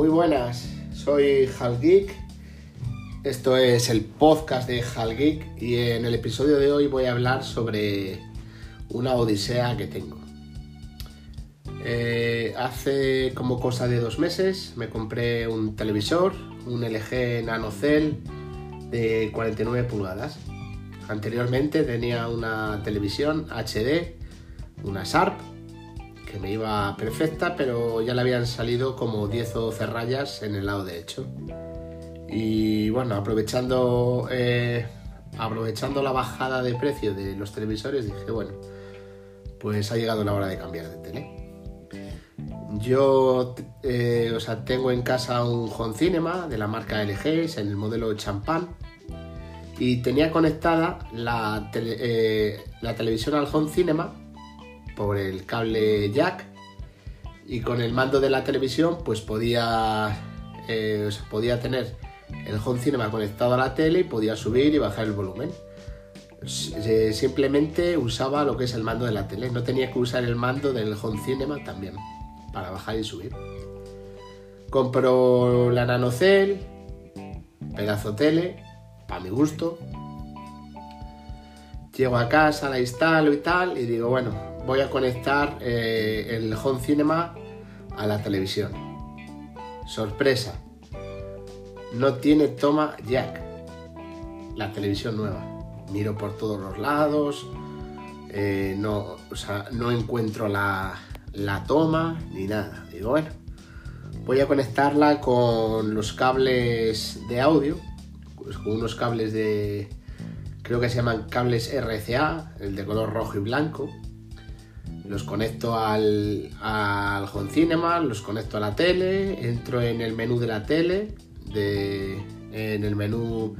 Muy buenas, soy Hal Geek. Esto es el podcast de Hal Geek y en el episodio de hoy voy a hablar sobre una odisea que tengo. Eh, hace como cosa de dos meses me compré un televisor, un LG NanoCell de 49 pulgadas. Anteriormente tenía una televisión HD, una Sharp, que me iba perfecta, pero ya le habían salido como 10 o 12 rayas en el lado derecho. Y bueno, aprovechando, eh, aprovechando la bajada de precio de los televisores, dije, bueno, pues ha llegado la hora de cambiar de tele. Yo eh, tengo en casa un Home Cinema de la marca LG, en el modelo champán, y tenía conectada la, eh, la televisión al Home Cinema por el cable jack y con el mando de la televisión pues podía, eh, podía tener el home cinema conectado a la tele y podía subir y bajar el volumen. Simplemente usaba lo que es el mando de la tele, no tenía que usar el mando del home cinema también para bajar y subir. Compro la nanocel, pedazo tele, para mi gusto. Llego a casa, la instalo y tal, y digo, bueno, voy a conectar eh, el home cinema a la televisión. Sorpresa, no tiene toma jack. La televisión nueva. Miro por todos los lados, eh, no, no encuentro la, la toma ni nada. Digo, bueno, voy a conectarla con los cables de audio, pues con unos cables de, creo que se llaman cables RCA, el de color rojo y blanco, los conecto al, al home cinema, los conecto a la tele, entro en el menú de la tele, en el menú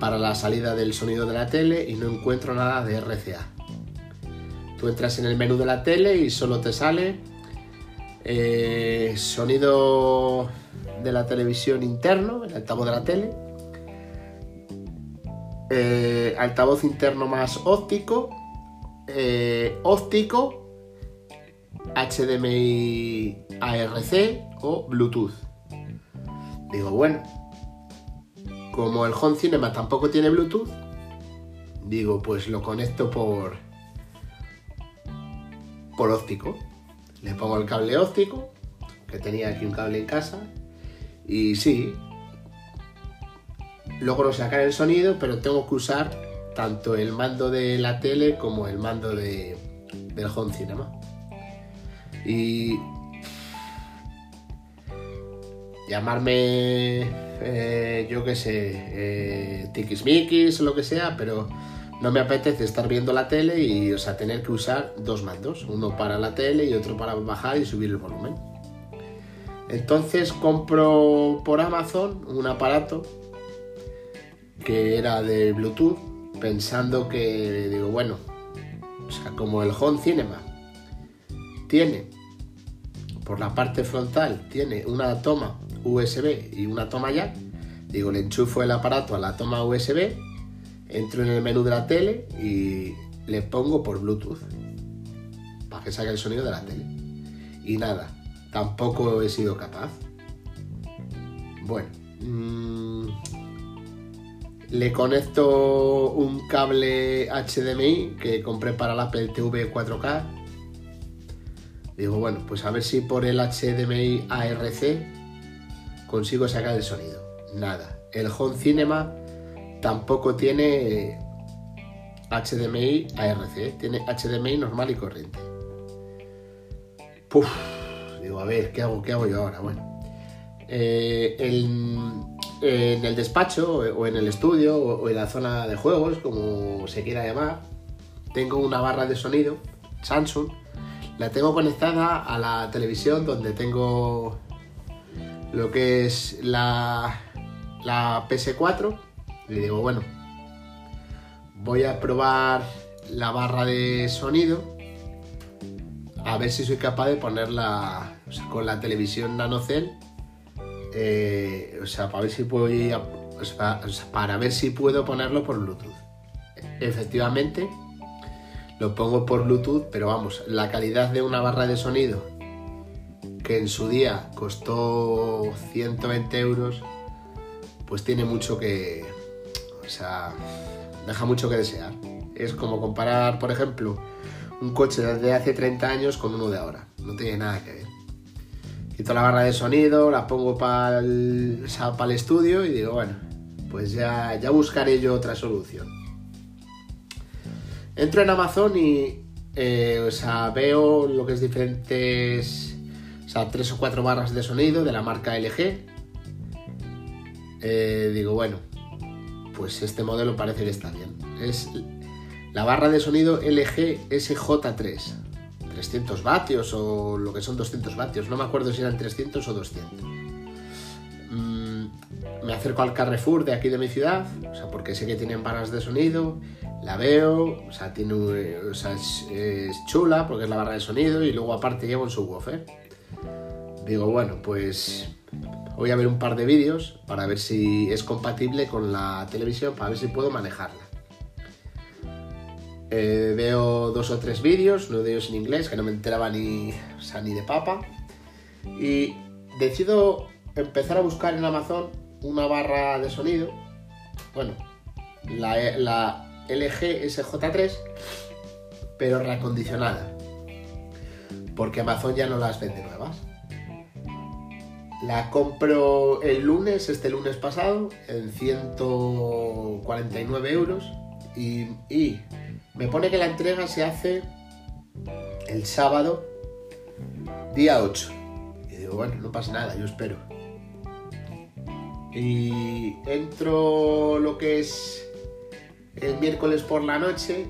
para la salida del sonido de la tele y no encuentro nada de RCA. Tú entras en el menú de la tele y solo te sale eh, sonido de la televisión interno, el altavoz de la tele, eh, altavoz interno más óptico, eh, óptico HDMI ARC o Bluetooth. Digo, bueno, como el Home Cinema tampoco tiene Bluetooth, digo, pues lo conecto por por óptico. Le pongo el cable óptico, que tenía aquí un cable en casa, y sí, logro sacar el sonido, pero tengo que usar tanto el mando de la tele como el mando de, del Home Cinema. Y llamarme, eh, yo qué sé, eh, tiquismiquis o lo que sea, pero no me apetece estar viendo la tele y, o sea, tener que usar dos mandos, uno para la tele y otro para bajar y subir el volumen. Entonces compro por Amazon un aparato que era de Bluetooth, pensando que, digo, bueno, o sea, como el Home Cinema tiene por la parte frontal tiene una toma USB y una toma jack. Digo, le enchufo el aparato a la toma USB, entro en el menú de la tele y le pongo por Bluetooth para que salga el sonido de la tele. Y nada, tampoco he sido capaz. Bueno, mm, le conecto un cable HDMI que compré para la Apple TV 4K Digo, bueno, pues a ver si por el HDMI ARC consigo sacar el sonido. Nada. El Home Cinema tampoco tiene HDMI ARC, tiene HDMI normal y corriente. Puf, digo, a ver, ¿qué hago, qué hago yo ahora? Bueno, eh, en el despacho o en el estudio o en la zona de juegos, como se quiera llamar, tengo una barra de sonido Samsung la tengo conectada a la televisión donde tengo lo que es la, la PS4. Y digo, bueno, voy a probar la barra de sonido a ver si soy capaz de ponerla con la televisión NanoCell. Eh, o sea, para ver si puedo para ver si puedo ponerlo por Bluetooth. Efectivamente, lo pongo por Bluetooth, pero vamos, la calidad de una barra de sonido que en su día costó 120 euros, pues tiene mucho que... O sea, deja mucho que desear. Es como comparar, por ejemplo, un coche de hace 30 años con uno de ahora. No tiene nada que ver. Quito la barra de sonido, la pongo para el, el estudio y digo, bueno, pues ya, ya buscaré yo otra solución. Entro en Amazon y eh, veo lo que es diferentes, o sea, tres o cuatro barras de sonido de la marca LG. Eh, digo, bueno, pues este modelo parece que está bien. Es la barra de sonido LG SJ3, 300 vatios o lo que son 200 vatios, no me acuerdo si eran 300 o 200. Mm, me acerco al Carrefour de aquí de mi ciudad, o sea, porque sé que tienen barras de sonido, la veo, o sea, tiene, o sea, es, chula porque es la barra de sonido y luego aparte llevo un subwoofer. Digo, bueno, pues voy a ver un par de vídeos para ver si es compatible con la televisión, para ver si puedo manejarla. Eh, veo dos o tres vídeos, uno de ellos en inglés, que no me enteraba ni, ni de papa. Y decido empezar a buscar en Amazon una barra de sonido. Bueno, la, la LG SJ3, pero reacondicionada. Porque Amazon ya no las vende nuevas. La compro el lunes, este lunes pasado, en 149 euros. y me pone que la entrega se hace el sábado, día 8. Y digo, bueno, no pasa nada, yo espero. Y entro lo que es el miércoles por la noche.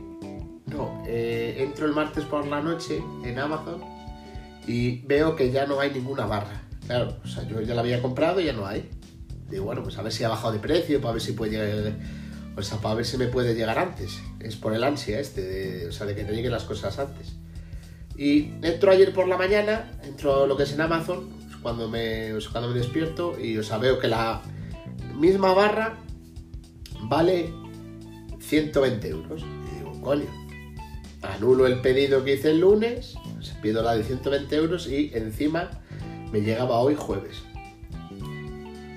No, eh, entro el martes por la noche en Amazon y veo que ya no hay ninguna barra. Claro, o sea, yo ya la había comprado y ya no hay. Digo, bueno, pues a ver si ha bajado de precio, para ver si puede llegar o sea, para ver si me puede llegar antes. Es por el ansia este, o sea, de que te lleguen las cosas antes. Y entro ayer por la mañana, entro lo que es en Amazon, cuando me, cuando me despierto y o sea, veo que la misma barra vale 120 euros. Y digo, coño, anulo el pedido que hice el lunes, pido la de 120 euros y encima me llegaba hoy jueves.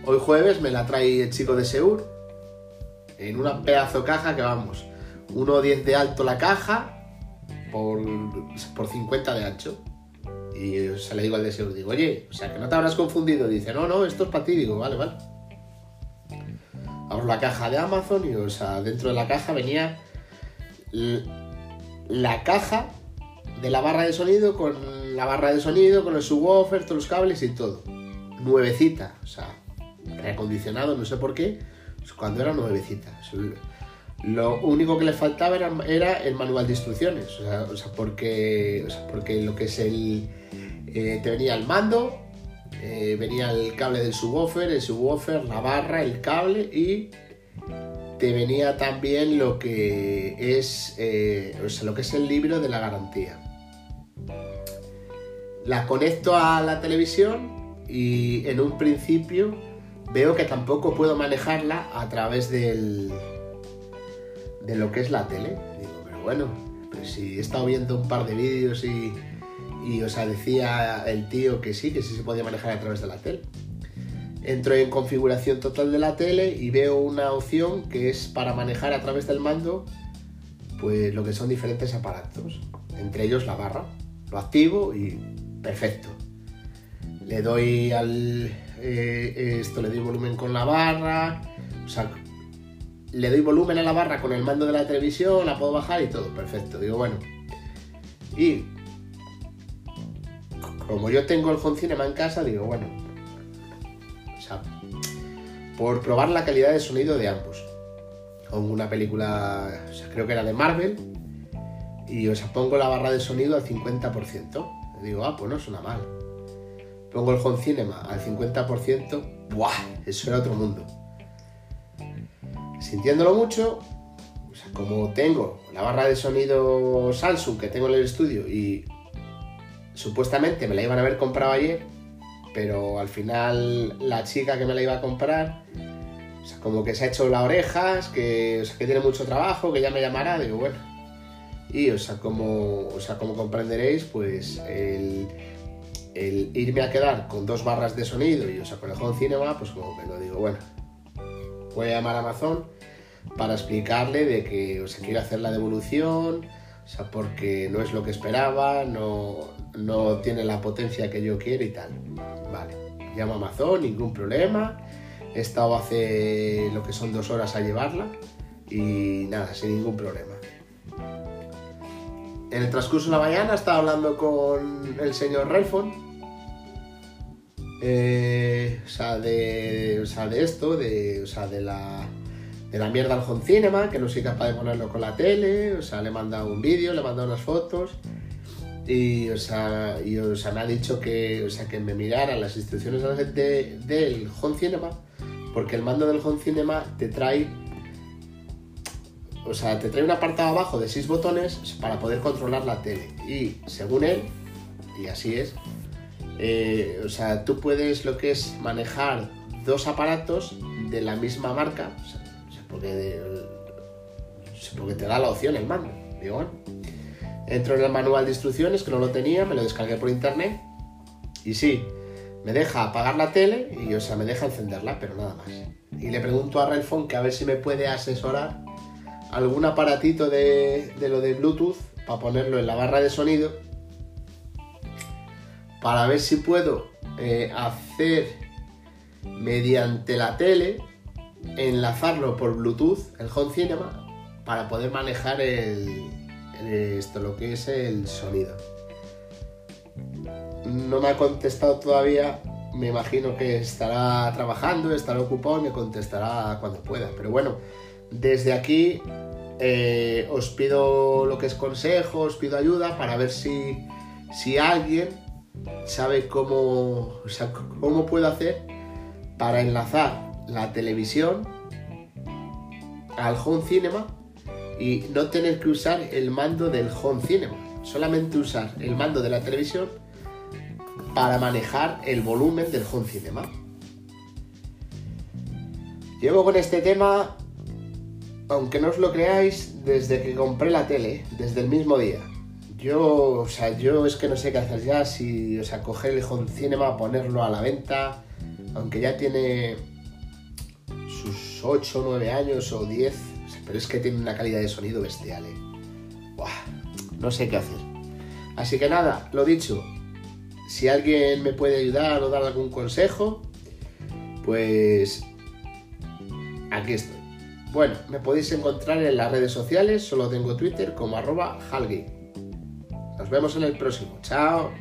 Hoy jueves me la trae el chico de Seur en una pedazo caja que vamos, 1,10 de alto la caja por, por 50 de ancho. Y se le digo al deseo, digo, oye, o sea, que no te habrás confundido. Dice, no, no, esto es para ti. Digo, vale, vale. Abro la caja de Amazon y, o sea, dentro de la caja venía la caja de la barra de sonido con la barra de sonido, con el subwoofer, todos los cables y todo. Nuevecita, o sea, reacondicionado, no sé por qué, cuando era nuevecita. Lo único que le faltaba era, el manual de instrucciones, o sea, porque, porque lo que es el... Eh, te venía el mando, eh, venía el cable del subwoofer, el subwoofer, la barra, el cable y te venía también lo que es, eh, lo que es el libro de la garantía. La conecto a la televisión y en un principio veo que tampoco puedo manejarla a través del, de lo que es la tele. Digo, pero bueno, pues si he estado viendo un par de vídeos y, y, o sea, decía el tío que sí, que sí se podía manejar a través de la tele. Entro en configuración total de la tele y veo una opción que es para manejar a través del mando pues lo que son diferentes aparatos, entre ellos la barra. Lo activo y perfecto. Le doy al, eh, esto le doy volumen con la barra, o sea, le doy volumen a la barra con el mando de la televisión, la puedo bajar y todo, perfecto. Digo, bueno. Y como yo tengo el home cinema en casa, digo, bueno, o sea, por probar la calidad de sonido de ambos. Con una película, o sea, creo que era de Marvel, y o sea, pongo la barra de sonido al 50%. Digo, ah, pues no suena mal pongo el home cinema al 50%, ¡buah! Eso era otro mundo. Sintiéndolo mucho, como tengo la barra de sonido Samsung que tengo en el estudio y supuestamente me la iban a haber comprado ayer, pero al final la chica que me la iba a comprar, o sea, como que se ha hecho las orejas, que, tiene mucho trabajo, que ya me llamará, digo, bueno. Y, o sea, como, o sea, como comprenderéis, pues el, el irme a quedar con dos barras de sonido y o sea, con el home cinema, pues como que lo digo, bueno, voy a llamar a Amazon para explicarle de que o sea, quiero hacer la devolución, o sea, porque no es lo que esperaba, no, no tiene la potencia que yo quiero y tal. Vale, llamo a Amazon, ningún problema. He estado hace lo que son dos horas a llevarla y nada, sin ningún problema. En el transcurso de la mañana estaba hablando con el señor Relfon. Eh, o, sea, de, o sea, de esto, de, o sea, de la, de la mierda al home cinema, que no soy capaz de ponerlo con la tele. O sea, le he mandado un vídeo, le he mandado unas fotos. Y, o sea, y, o sea, me ha dicho que, o sea, que me mirara las instrucciones de, del home cinema, porque el mando del home cinema te trae o sea, te trae un apartado abajo de seis botones para poder controlar la tele. Y según él, y así es, eh, o sea, tú puedes lo que es manejar dos aparatos de la misma marca, o sea, porque, porque, te da la opción el mando. Digo, bueno. Entro en el manual de instrucciones, que no lo tenía, me lo descargué por internet, y sí, me deja apagar la tele y, o sea, me deja encenderla, pero nada más. Y le pregunto a Relfon que a ver si me puede asesorar algún aparatito de, lo de Bluetooth para ponerlo en la barra de sonido para ver si puedo eh, hacer mediante la tele enlazarlo por Bluetooth el Home Cinema para poder manejar el, esto lo que es el sonido. No me ha contestado todavía me imagino que estará trabajando estará ocupado y me contestará cuando pueda. Pero bueno desde aquí eh, os pido lo que es consejo, os pido ayuda para ver si, si alguien sabe cómo, cómo puedo hacer para enlazar la televisión al home cinema y no tener que usar el mando del home cinema, solamente usar el mando de la televisión para manejar el volumen del home cinema. Llevo con este tema aunque no os lo creáis, desde que compré la tele, desde el mismo día. Yo, o sea, yo es que no sé qué hacer ya, si, o sea, coger el home cinema, ponerlo a la venta, aunque ya tiene 8 o 9 años o 10, pero es que tiene una calidad de sonido bestial, ¿eh? no sé qué hacer. Así que nada, lo dicho, si alguien me puede ayudar o dar algún consejo, pues aquí estoy. Bueno, me podéis encontrar en las redes sociales, solo tengo Twitter como arroba Nos vemos en el próximo. Chao.